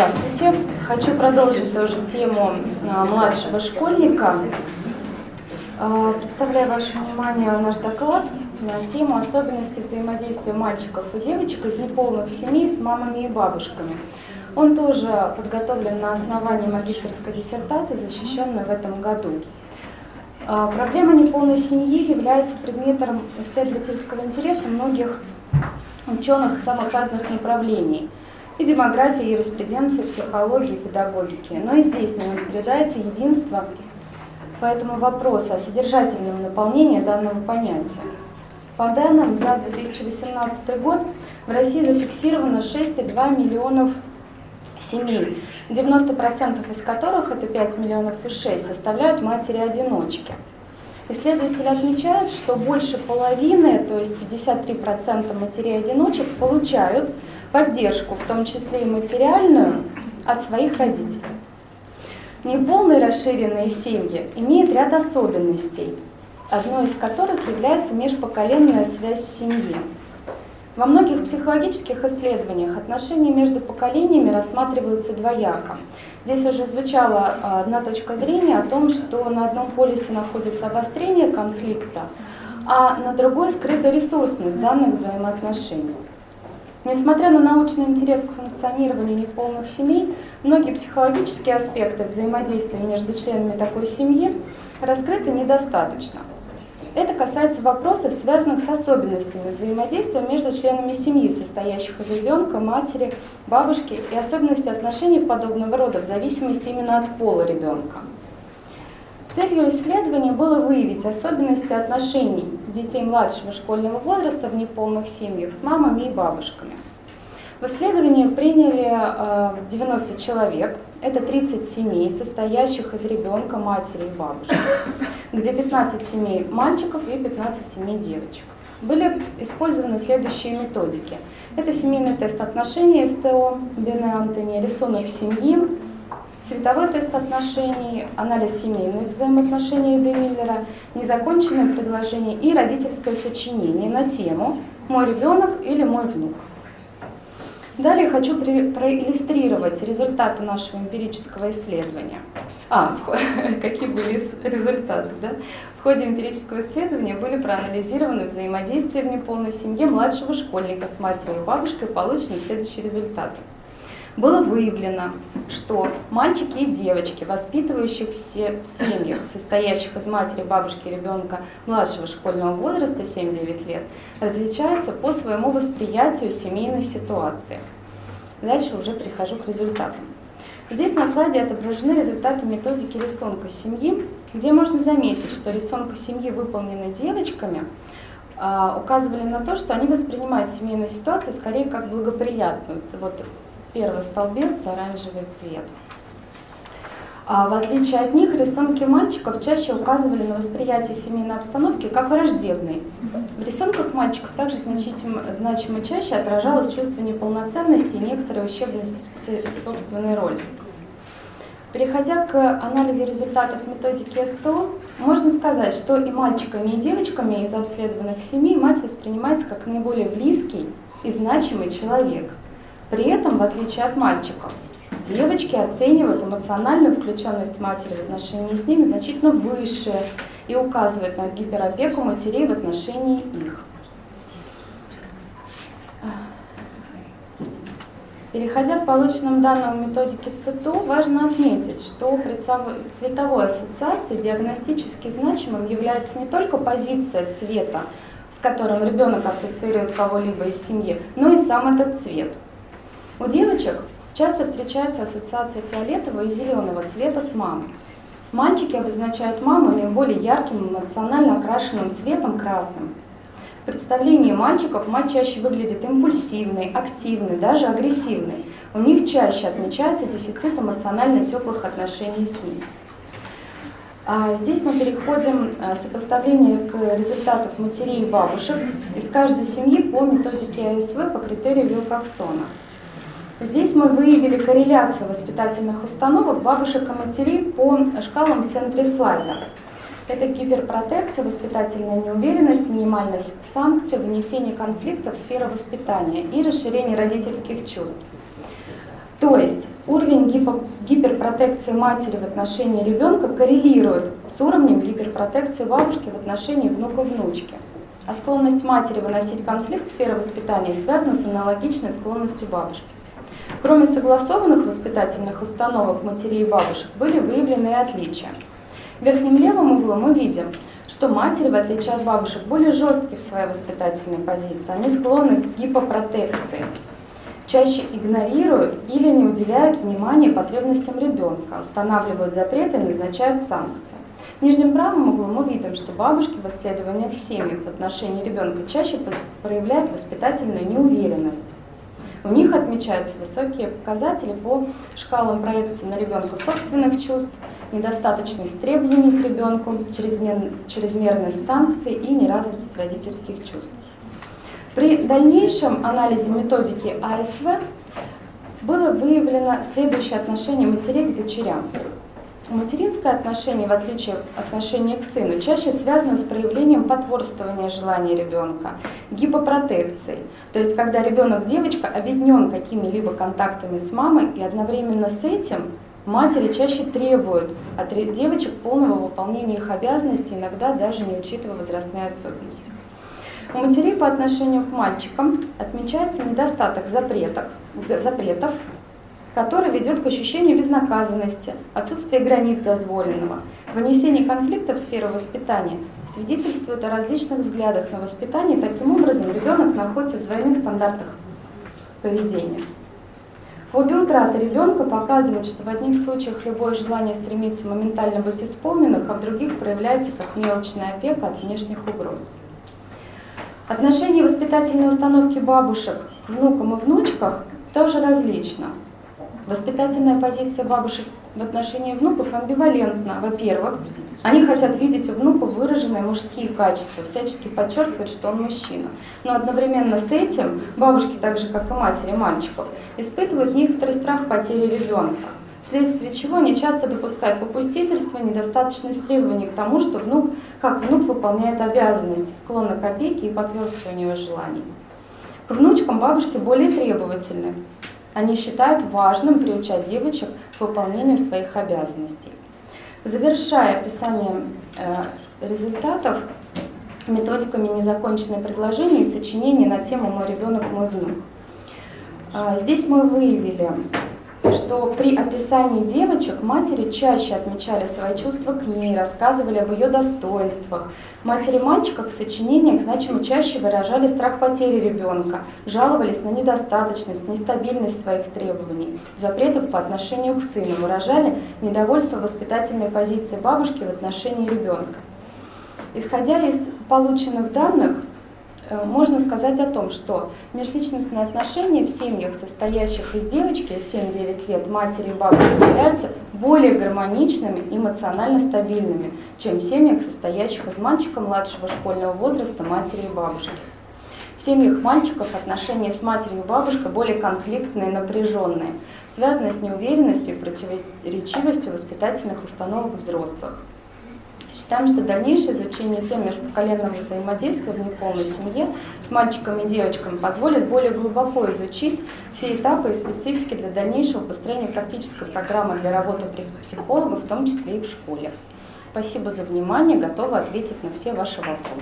Здравствуйте. Хочу продолжить тоже тему а, младшего школьника. А, представляю вашему вниманию наш доклад на тему особенности взаимодействия мальчиков и девочек из неполных семей с мамами и бабушками. Он тоже подготовлен на основании магистрской диссертации, защищенной в этом году. А, проблема неполной семьи является предметом исследовательского интереса многих ученых самых разных направлений – и демографии, юриспруденции, психологии, педагогики. Но и здесь не наблюдается единство, поэтому вопрос о содержательном наполнении данного понятия. По данным за 2018 год в России зафиксировано 6,2 миллионов семей, 90% из которых, это 5 миллионов и 6, составляют матери-одиночки. Исследователи отмечают, что больше половины, то есть 53% матерей-одиночек, получают поддержку, в том числе и материальную, от своих родителей. Неполные расширенные семьи имеют ряд особенностей, одной из которых является межпоколенная связь в семье. Во многих психологических исследованиях отношения между поколениями рассматриваются двояко. Здесь уже звучала а, одна точка зрения о том, что на одном полюсе находится обострение конфликта, а на другой скрыта ресурсность данных взаимоотношений. Несмотря на научный интерес к функционированию неполных семей, многие психологические аспекты взаимодействия между членами такой семьи раскрыты недостаточно. Это касается вопросов, связанных с особенностями взаимодействия между членами семьи, состоящих из ребенка, матери, бабушки, и особенности отношений подобного рода в зависимости именно от пола ребенка. Целью исследования было выявить особенности отношений детей младшего школьного возраста в неполных семьях с мамами и бабушками. В исследовании приняли 90 э, человек, это 30 семей, состоящих из ребенка, матери и бабушки, где 15 семей мальчиков и 15 семей девочек. Были использованы следующие методики. Это семейный тест отношений СТО, Бене Антони, рисунок семьи, Цветовой тест отношений, анализ семейных взаимоотношений Эды Миллера, незаконченное предложение и родительское сочинение на тему «Мой ребенок или мой внук». Далее хочу проиллюстрировать результаты нашего эмпирического исследования. А, какие были результаты, да? В ходе эмпирического исследования были проанализированы взаимодействия в неполной семье младшего школьника с матерью и бабушкой, получены следующие результаты было выявлено, что мальчики и девочки, воспитывающих все в семьях, состоящих из матери, бабушки и ребенка младшего школьного возраста 7-9 лет, различаются по своему восприятию семейной ситуации. Дальше уже перехожу к результатам. Здесь на слайде отображены результаты методики рисунка семьи, где можно заметить, что рисунка семьи, выполненный девочками, а, указывали на то, что они воспринимают семейную ситуацию скорее как благоприятную. Вот Первый столбец – оранжевый цвет. А в отличие от них, рисунки мальчиков чаще указывали на восприятие семейной обстановки как враждебной. В рисунках мальчиков также значительно, значимо чаще отражалось чувство неполноценности и некоторой ущербности собственной роли. Переходя к анализу результатов методики СТО, можно сказать, что и мальчиками, и девочками из обследованных семей мать воспринимается как наиболее близкий и значимый человек – при этом, в отличие от мальчиков, девочки оценивают эмоциональную включенность матери в отношении с ними значительно выше и указывают на гиперопеку матерей в отношении их. Переходя к полученным данным методики ЦИТО, важно отметить, что при цветовой ассоциации диагностически значимым является не только позиция цвета, с которым ребенок ассоциирует кого-либо из семьи, но и сам этот цвет – у девочек часто встречается ассоциация фиолетового и зеленого цвета с мамой. Мальчики обозначают маму наиболее ярким, эмоционально окрашенным цветом красным. В представлении мальчиков мать чаще выглядит импульсивной, активной, даже агрессивной. У них чаще отмечается дефицит эмоционально теплых отношений с ним. А здесь мы переходим к сопоставлению к результатов матерей и бабушек из каждой семьи по методике АСВ по критерию Вилкоксона. Здесь мы выявили корреляцию воспитательных установок бабушек и матерей по шкалам в центре слайда. Это гиперпротекция, воспитательная неуверенность, минимальность санкций, вынесение конфликтов в сферу воспитания и расширение родительских чувств. То есть уровень гиперпротекции матери в отношении ребенка коррелирует с уровнем гиперпротекции бабушки в отношении внука-внучки. А склонность матери выносить конфликт в сферу воспитания связана с аналогичной склонностью бабушки. Кроме согласованных воспитательных установок матерей и бабушек, были выявлены и отличия. В верхнем левом углу мы видим, что матери, в отличие от бабушек, более жесткие в своей воспитательной позиции. Они склонны к гипопротекции, чаще игнорируют или не уделяют внимания потребностям ребенка, устанавливают запреты и назначают санкции. В нижнем правом углу мы видим, что бабушки в исследованиях семьях в отношении ребенка чаще проявляют воспитательную неуверенность. У них отмечаются высокие показатели по шкалам проекции на ребенка собственных чувств, недостаточность требований к ребенку, чрезмер, чрезмерность санкций и неразвитость родительских чувств. При дальнейшем анализе методики АСВ было выявлено следующее отношение матерей к дочерям. Материнское отношение, в отличие от отношения к сыну, чаще связано с проявлением потворствования желания ребенка, гипопротекцией. То есть, когда ребенок, девочка, объединен какими-либо контактами с мамой, и одновременно с этим матери чаще требуют от девочек полного выполнения их обязанностей, иногда даже не учитывая возрастные особенности. У матерей по отношению к мальчикам отмечается недостаток запретов, запретов который ведет к ощущению безнаказанности, отсутствие границ дозволенного. Вынесение конфликта в сферу воспитания свидетельствует о различных взглядах на воспитание, таким образом ребенок находится в двойных стандартах поведения. Фобия утраты ребенка показывает, что в одних случаях любое желание стремится моментально быть исполненным, а в других проявляется как мелочная опека от внешних угроз. Отношение воспитательной установки бабушек к внукам и внучках тоже различно. Воспитательная позиция бабушек в отношении внуков амбивалентна. Во-первых, они хотят видеть у внука выраженные мужские качества, всячески подчеркивают, что он мужчина. Но одновременно с этим бабушки, так же как и матери мальчиков, испытывают некоторый страх потери ребенка, вследствие чего они часто допускают попустительство, недостаточность требований к тому, что внук, как внук выполняет обязанности, склонны к опеке и подтверждению желаний. К внучкам бабушки более требовательны, они считают важным приучать девочек к выполнению своих обязанностей. Завершая описание э, результатов методиками незаконченные предложения и сочинения на тему «Мой ребенок, мой внук». Э, здесь мы выявили что при описании девочек матери чаще отмечали свои чувства к ней, рассказывали об ее достоинствах. Матери мальчиков в сочинениях значимо чаще выражали страх потери ребенка, жаловались на недостаточность, нестабильность своих требований, запретов по отношению к сыну, выражали недовольство воспитательной позиции бабушки в отношении ребенка. Исходя из полученных данных, можно сказать о том, что межличностные отношения в семьях, состоящих из девочки 7-9 лет, матери и бабушки, являются более гармоничными, эмоционально стабильными, чем в семьях, состоящих из мальчика младшего школьного возраста, матери и бабушки. В семьях мальчиков отношения с матерью и бабушкой более конфликтные и напряженные, связанные с неуверенностью и противоречивостью воспитательных установок взрослых. Считаем, что дальнейшее изучение тем межпоколенного взаимодействия в неполной семье с мальчиками и девочками позволит более глубоко изучить все этапы и специфики для дальнейшего построения практической программы для работы психолога, в том числе и в школе. Спасибо за внимание, готова ответить на все ваши вопросы.